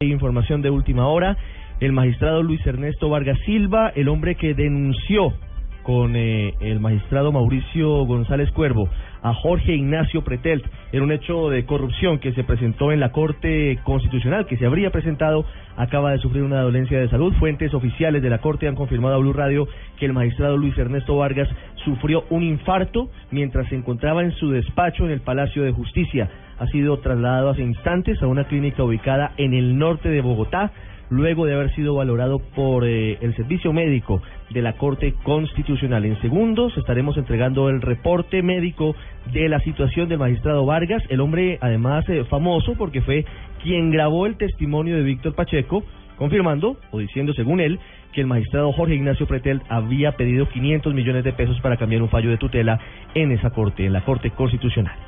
Información de última hora. El magistrado Luis Ernesto Vargas Silva, el hombre que denunció con eh, el magistrado Mauricio González Cuervo a Jorge Ignacio Pretelt en un hecho de corrupción que se presentó en la Corte Constitucional, que se habría presentado, acaba de sufrir una dolencia de salud. Fuentes oficiales de la Corte han confirmado a Blue Radio que el magistrado Luis Ernesto Vargas sufrió un infarto mientras se encontraba en su despacho en el Palacio de Justicia. Ha sido trasladado hace instantes a una clínica ubicada en el norte de Bogotá luego de haber sido valorado por eh, el servicio médico de la Corte Constitucional. En segundos estaremos entregando el reporte médico de la situación del magistrado Vargas, el hombre además eh, famoso porque fue quien grabó el testimonio de Víctor Pacheco, confirmando o diciendo según él que el magistrado Jorge Ignacio Pretel había pedido 500 millones de pesos para cambiar un fallo de tutela en esa corte, en la Corte Constitucional.